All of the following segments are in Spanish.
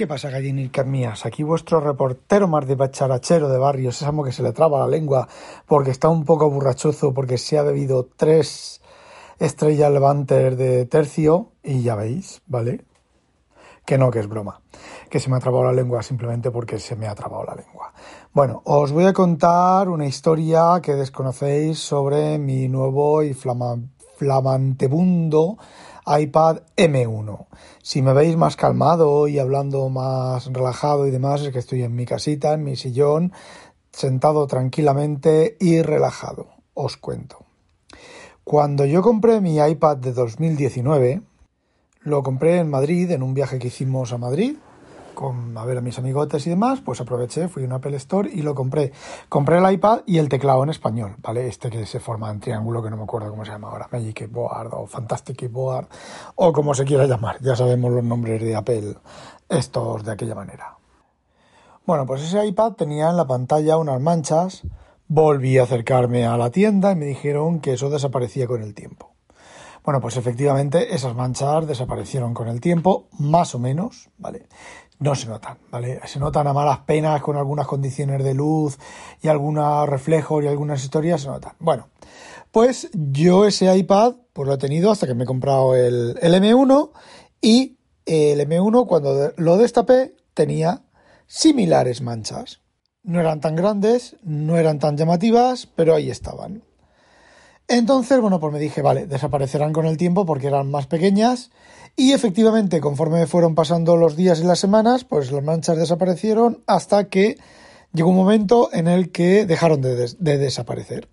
¿Qué pasa, gallinicas mías? Aquí vuestro reportero más de bacharachero de barrio, Sésamo que se le traba la lengua porque está un poco burrachoso porque se ha bebido tres estrellas levantes de tercio y ya veis, ¿vale? Que no, que es broma. Que se me ha trabado la lengua simplemente porque se me ha trabado la lengua. Bueno, os voy a contar una historia que desconocéis sobre mi nuevo y flama, flamantebundo iPad M1. Si me veis más calmado y hablando más relajado y demás, es que estoy en mi casita, en mi sillón, sentado tranquilamente y relajado. Os cuento. Cuando yo compré mi iPad de 2019, lo compré en Madrid, en un viaje que hicimos a Madrid, con a ver a mis amigotes y demás, pues aproveché, fui a un Apple Store y lo compré. Compré el iPad y el teclado en español, ¿vale? Este que se forma en triángulo, que no me acuerdo cómo se llama ahora, Magic Keyboard o Fantastic Keyboard o como se quiera llamar, ya sabemos los nombres de Apple, estos de aquella manera. Bueno, pues ese iPad tenía en la pantalla unas manchas, volví a acercarme a la tienda y me dijeron que eso desaparecía con el tiempo. Bueno, pues efectivamente esas manchas desaparecieron con el tiempo, más o menos, ¿vale? No se notan, ¿vale? Se notan a malas penas con algunas condiciones de luz y algunos reflejos y algunas historias se notan. Bueno, pues yo ese iPad pues lo he tenido hasta que me he comprado el, el M1 y el M1 cuando lo destapé tenía similares manchas. No eran tan grandes, no eran tan llamativas, pero ahí estaban. Entonces, bueno, pues me dije, vale, desaparecerán con el tiempo porque eran más pequeñas y efectivamente, conforme fueron pasando los días y las semanas, pues las manchas desaparecieron hasta que llegó un momento en el que dejaron de, desaparecer.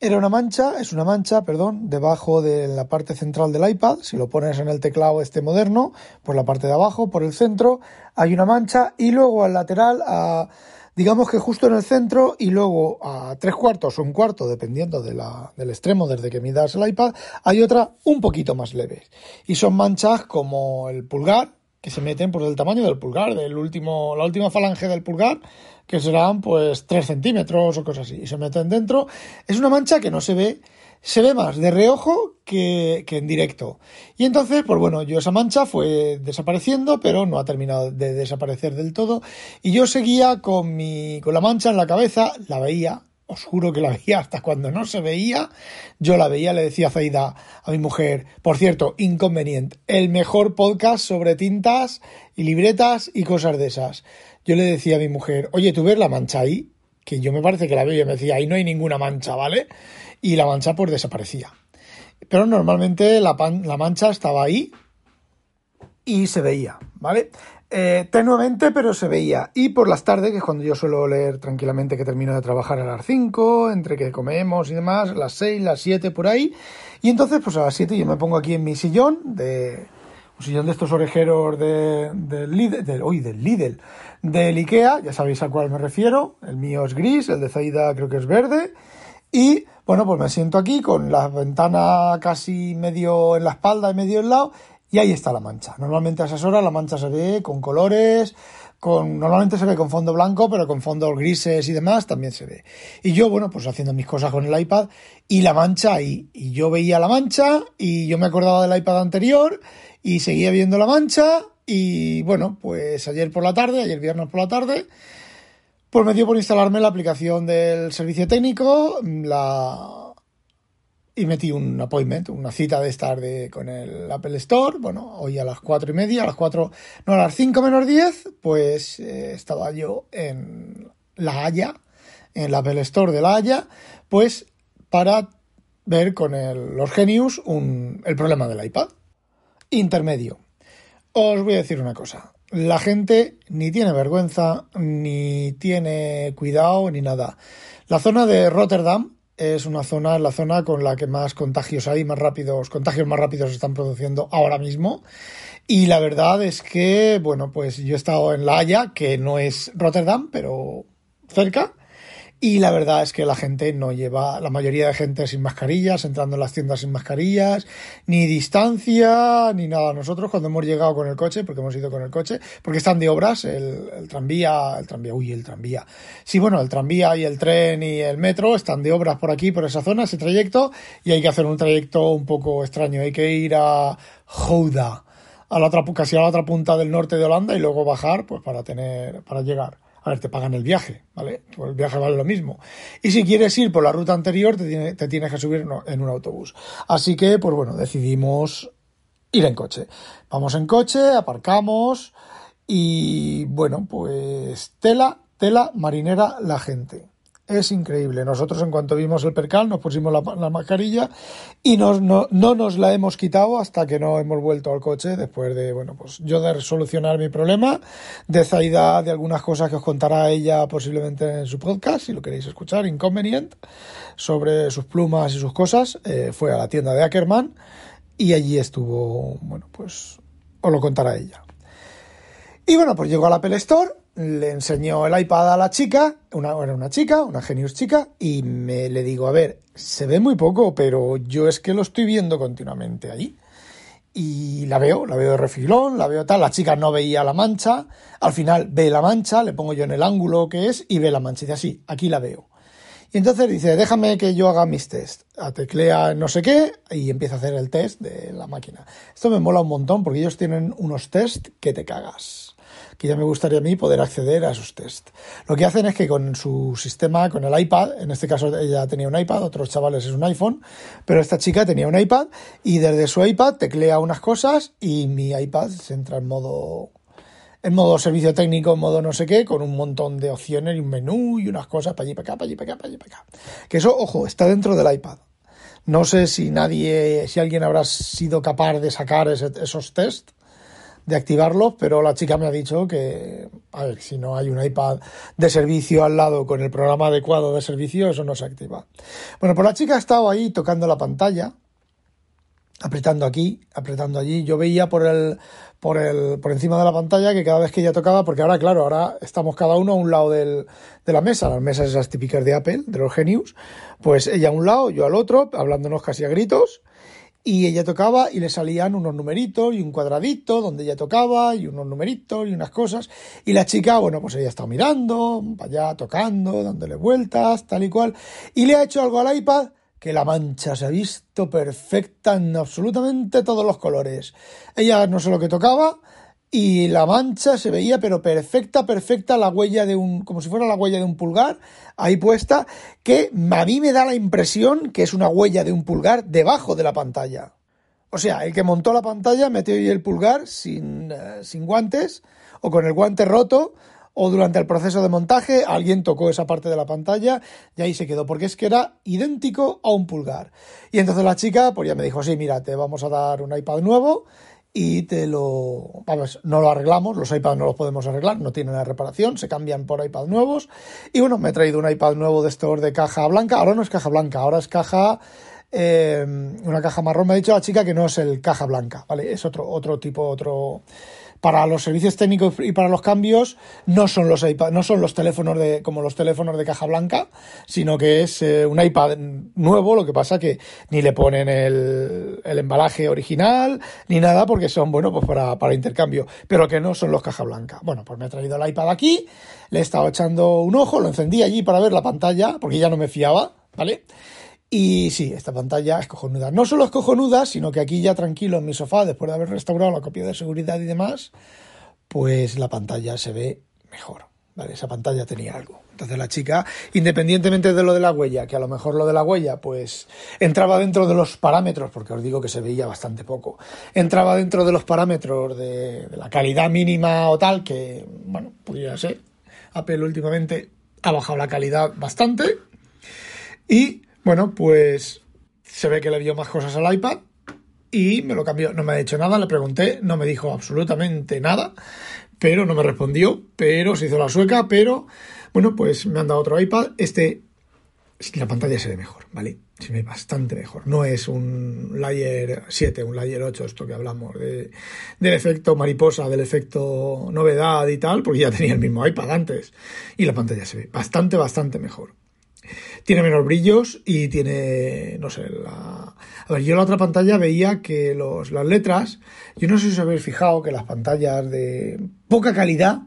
Era una mancha, es una mancha, perdón, debajo de la parte central del iPad. Si lo pones en el teclado este moderno, por la parte de abajo, por el centro, hay una mancha y luego al lateral, a, digamos que justo en el centro y luego a tres cuartos o un cuarto, dependiendo del extremo desde que midas el iPad, hay otra un poquito más leve. Y son manchas como el pulgar, que se meten por el tamaño del pulgar, del último, la última falange del pulgar, que serán pues 3 centímetros o cosas así, y se meten dentro. Es una mancha que no se ve se ve más de reojo que, en directo. Y entonces, pues bueno, yo esa mancha fue desapareciendo, pero no ha terminado de desaparecer del todo. Y yo seguía con mi, con la mancha en la cabeza, la veía, os juro que la veía hasta cuando no se veía, yo la veía, le decía a Zaida, a mi mujer, por cierto, inconveniente, el mejor podcast sobre tintas y libretas y cosas de esas. Yo le decía a mi mujer, oye, ¿tú ves la mancha ahí? Que yo me parece que la veo y me decía, ahí no hay ninguna mancha, ¿vale? Y la mancha pues desaparecía. Pero normalmente la, la mancha estaba ahí y se veía, ¿vale? Eh, tenuamente, pero se veía. Y por las tardes, que es cuando yo suelo leer tranquilamente que termino de trabajar a las 5, entre que comemos y demás, las 6, las 7, por ahí. Y entonces, pues a las 7 yo me pongo aquí en mi sillón, de un sillón de estos orejeros de, de Lidl, de, uy, del Lidl, del Ikea, ya sabéis a cuál me refiero. El mío es gris, el de Zaida creo que es verde. Y bueno, pues me siento aquí con la ventana casi medio en la espalda y medio en lado y ahí está la mancha. Normalmente a esas horas la mancha se ve con colores, con, normalmente se ve con fondo blanco, pero con fondos grises y demás también se ve. Y yo, bueno, pues haciendo mis cosas con el iPad y la mancha ahí. Y yo veía la mancha y yo me acordaba del iPad anterior y seguía viendo la mancha y bueno, pues ayer por la tarde, ayer viernes por la tarde, pues me dio por instalarme la aplicación del servicio técnico la... y metí un appointment, una cita de estar de, con el Apple Store. Bueno, hoy a las cuatro y media, a las cuatro, no, a las cinco menos diez, pues eh, estaba yo en La Haya, en el Apple Store de La Haya, pues para ver con los Genius un, el problema del iPad. Intermedio. Os voy a decir una cosa la gente ni tiene vergüenza, ni tiene cuidado, ni nada. La zona de Rotterdam es una zona, la zona con la que más contagios hay, más rápidos, contagios más rápidos se están produciendo ahora mismo. Y la verdad es que, bueno, pues yo he estado en La Haya, que no es Rotterdam, pero cerca. Y la verdad es que la gente no lleva, la mayoría de gente sin mascarillas, entrando en las tiendas sin mascarillas, ni distancia, ni nada. Nosotros cuando hemos llegado con el coche, porque hemos ido con el coche, porque están de obras, el, tranvía, el tranvía, uy, el tranvía. Sí, bueno, el tranvía y el tren y el metro están de obras por aquí, por esa zona, ese trayecto, y hay que hacer un trayecto un poco extraño. Hay que ir a Gouda, a la otra, casi a la otra punta del norte de Holanda y luego bajar, pues para tener, para llegar. A ver, te pagan el viaje, ¿vale? Pues el viaje vale lo mismo. Y si quieres ir por la ruta anterior, te, te tienes que subir en un autobús. Así que, pues bueno, decidimos ir en coche. Vamos en coche, aparcamos y bueno, pues tela, tela marinera la gente es increíble. Nosotros en cuanto vimos el percal nos pusimos la, mascarilla y no, no, nos la hemos quitado hasta que no hemos vuelto al coche después de, bueno, pues yo de solucionar mi problema, de Zaida, de algunas cosas que os contará ella posiblemente en su podcast, si lo queréis escuchar, Inconvenient, sobre sus plumas y sus cosas, eh, fue a la tienda de Ackerman y allí estuvo, bueno, pues os lo contará ella. Y bueno, pues llegó a la Apple Store le enseñó el iPad a la chica, una, era una chica, una genius chica, y me le digo, a ver, se ve muy poco, pero yo es que lo estoy viendo continuamente allí. Y la veo, la veo de refilón, la veo tal, la chica no veía la mancha, al final ve la mancha, le pongo yo en el ángulo que es y ve la mancha, y dice así, aquí la veo. Y entonces dice, déjame que yo haga mis test. Teclea no sé qué y empieza a hacer el test de la máquina. Esto me mola un montón porque ellos tienen unos test que te cagas que ya me gustaría a mí poder acceder a esos test. Lo que hacen es que con su sistema, con el iPad, en este caso ella tenía un iPad, otros chavales es un iPhone, pero esta chica tenía un iPad y desde su iPad teclea unas cosas y mi iPad se entra en modo en modo servicio técnico, en modo no sé qué, con un montón de opciones y un menú y unas cosas para allí, para acá, para allí, para acá, para allí, para acá. Que eso, ojo, está dentro del iPad. No sé si nadie, si alguien habrá sido capaz de sacar esos test de activarlos, pero la chica me ha dicho que, a ver, si no hay un iPad de servicio al lado con el programa adecuado de servicio, eso no se activa. Bueno, pues la chica ha estado ahí tocando la pantalla, apretando aquí, apretando allí. Yo veía por el, por el, por encima de la pantalla que cada vez que ella tocaba, porque ahora, claro, ahora estamos cada uno a un lado del, de la mesa, las mesas esas típicas de Apple, de los Genius, pues ella a un lado, yo al otro, hablándonos casi a gritos, y ella tocaba y le salían unos numeritos y un cuadradito donde ella tocaba y unos numeritos y unas cosas. Y la chica, bueno, pues ella estaba mirando, allá tocando, dándole vueltas, tal y cual. Y le ha hecho algo al iPad que la mancha se ha visto perfecta en absolutamente todos los colores. Ella no sé lo que tocaba, y la mancha se veía pero perfecta, perfecta la huella de un, como si fuera la huella de un pulgar ahí puesta, que a mí me da la impresión que es una huella de un pulgar debajo de la pantalla. O sea, el que montó la pantalla metió ahí el pulgar sin, eh, sin guantes o con el guante roto o durante el proceso de montaje alguien tocó esa parte de la pantalla y ahí se quedó, porque es que era idéntico a un pulgar. Y entonces la chica, pues ya me dijo, sí, mira, te vamos a dar un iPad nuevo y te lo... Vamos, no lo arreglamos, los iPads no los podemos arreglar, no tienen la reparación, se cambian por iPad nuevos. Y bueno, me he traído un iPad nuevo de estos de caja blanca, ahora no es caja blanca, ahora es caja... Eh, una caja marrón, me ha dicho la chica que no es el caja blanca, ¿vale? Es otro, otro tipo, otro para los servicios técnicos y para los cambios no son los iPad, no son los teléfonos de como los teléfonos de caja blanca, sino que es eh, un iPad nuevo, lo que pasa que ni le ponen el, el embalaje original ni nada porque son bueno pues para, para intercambio, pero que no son los caja blanca. Bueno, pues me he traído el iPad aquí, le he estado echando un ojo, lo encendí allí para ver la pantalla porque ya no me fiaba, ¿vale? Y sí, esta pantalla es cojonuda. No solo es cojonuda, sino que aquí ya tranquilo en mi sofá, después de haber restaurado la copia de seguridad y demás, pues la pantalla se ve mejor. ¿vale? Esa pantalla tenía algo. Entonces la chica, independientemente de lo de la huella, que a lo mejor lo de la huella, pues entraba dentro de los parámetros, porque os digo que se veía bastante poco, entraba dentro de los parámetros de, la calidad mínima o tal, que, bueno, pudiera ser. Apple últimamente ha bajado la calidad bastante. Y bueno, pues se ve que le dio más cosas al iPad y me lo cambió. No me ha dicho nada, le pregunté, no me dijo absolutamente nada, pero no me respondió, pero se hizo la sueca, pero bueno, pues me han dado otro iPad. Este la pantalla se ve mejor, ¿vale? Se ve bastante mejor. No es un layer 7, un layer 8, esto que hablamos de, del efecto mariposa, del efecto novedad y tal, porque ya tenía el mismo iPad antes. Y la pantalla se ve bastante, bastante mejor. Tiene menos brillos y tiene, no sé, la... A ver, yo en la otra pantalla veía que los, las letras, yo no sé si os habéis fijado que las pantallas de poca calidad,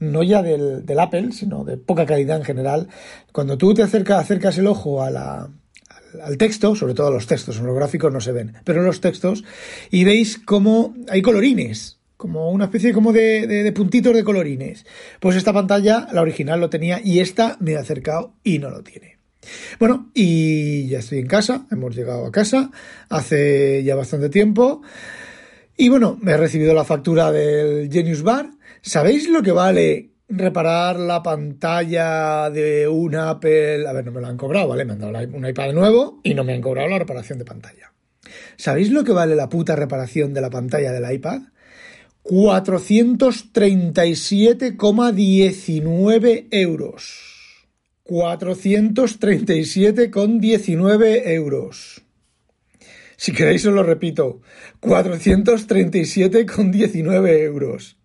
no ya del, Apple, sino de poca calidad en general, cuando tú te acercas, acercas el ojo a la, al texto, sobre todo los textos, en los gráficos no se ven, pero en los textos, y veis cómo hay colorines, como una especie como de, de, de, puntitos de colorines. Pues esta pantalla, la original lo tenía, y esta me he acercado y no lo tiene. Bueno, y ya estoy en casa, hemos llegado a casa hace ya bastante tiempo. Y bueno, me he recibido la factura del Genius Bar. ¿Sabéis lo que vale reparar la pantalla de un Apple? A ver, no me lo han cobrado, ¿vale? Me han dado un iPad nuevo y no me han cobrado la reparación de pantalla. ¿Sabéis lo que vale la puta reparación de la pantalla del iPad? 437,19 euros. 437,19 euros. Si queréis os lo repito, 437,19 euros.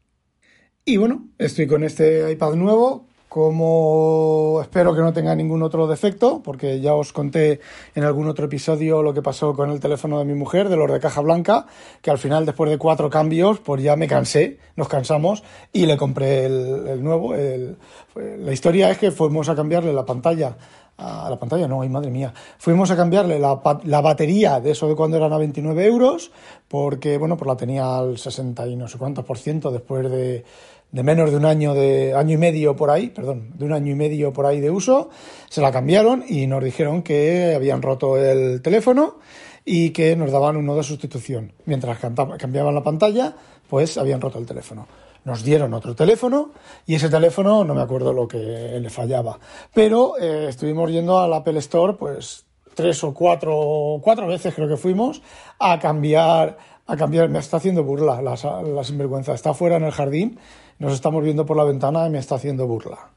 Y bueno, estoy con este iPad nuevo, como espero que no tenga ningún otro defecto, porque ya os conté en algún otro episodio lo que pasó con el teléfono de mi mujer, de los de caja blanca, que al final después de cuatro cambios, pues ya me cansé, nos cansamos y le compré el, nuevo. La historia es que fuimos a cambiarle la pantalla a la pantalla, no, ay madre mía. Fuimos a cambiarle la, la, batería de eso de cuando eran a 29 euros, porque, bueno, pues la tenía al 60 y no sé cuántos por ciento después de, de menos de un año, de año y medio por ahí, perdón, de un año y medio por ahí de uso, se la cambiaron y nos dijeron que habían roto el teléfono y que nos daban uno de sustitución. Mientras cambiaban la pantalla, pues habían roto el teléfono nos dieron otro teléfono y ese teléfono no me acuerdo lo que le fallaba. Pero eh, estuvimos yendo al Apple Store pues tres o cuatro, cuatro veces creo que fuimos a cambiar, a cambiar, me está haciendo burla la, la sinvergüenza, está fuera en el jardín, nos estamos viendo por la ventana y me está haciendo burla.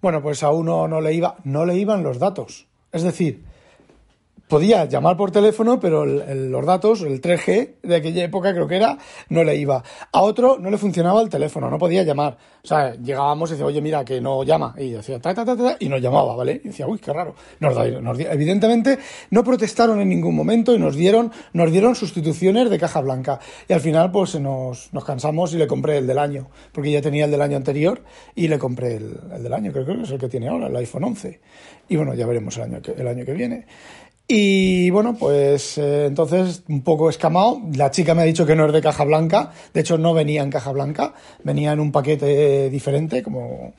Bueno, pues a uno no le iba, no le iban los datos. Es decir, podía llamar por teléfono, pero el, el, los datos, el 3G de aquella época creo que era, no le iba. A otro no le funcionaba el teléfono, no podía llamar. O sea, llegábamos y decía, oye, mira, que no llama. Y decía, ta, ta, ta, ta, y nos llamaba, ¿vale? Y decía, uy, qué raro. Nos, nos, evidentemente no protestaron en ningún momento y nos dieron, nos dieron sustituciones de caja blanca. Y al final, pues nos, nos cansamos y le compré el del año, porque ya tenía el del año anterior y le compré el, el del año, creo que es el que tiene ahora, el iPhone 11. Y bueno, ya veremos el año que, el año que viene. Y bueno, pues eh, entonces un poco escamado. La chica me ha dicho que no es de caja blanca. De hecho, no venía en caja blanca. Venía en un paquete diferente, como...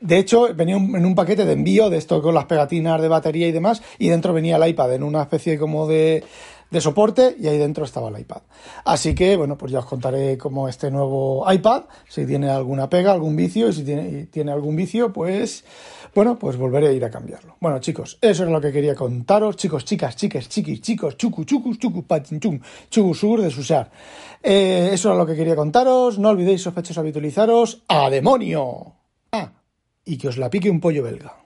De hecho, venía en un paquete de envío de esto con las pegatinas de batería y demás. Y dentro venía el iPad en una especie como de, de soporte y ahí dentro estaba el iPad. Así que, bueno, pues ya os contaré cómo este nuevo iPad, si tiene alguna pega, algún vicio, y si tiene, tiene algún vicio, pues bueno, pues volveré a ir a cambiarlo. Bueno, chicos, eso es lo que quería contaros. Chicos, chicas, chiques, chiquis, chicos, chucu, chucus, chucu, pachinchum, chugusur de susar. Eh, eso es lo que quería contaros. No olvidéis, sospechosos, habitualizaros. ¡A demonio! Ah, y que os la pique un pollo belga.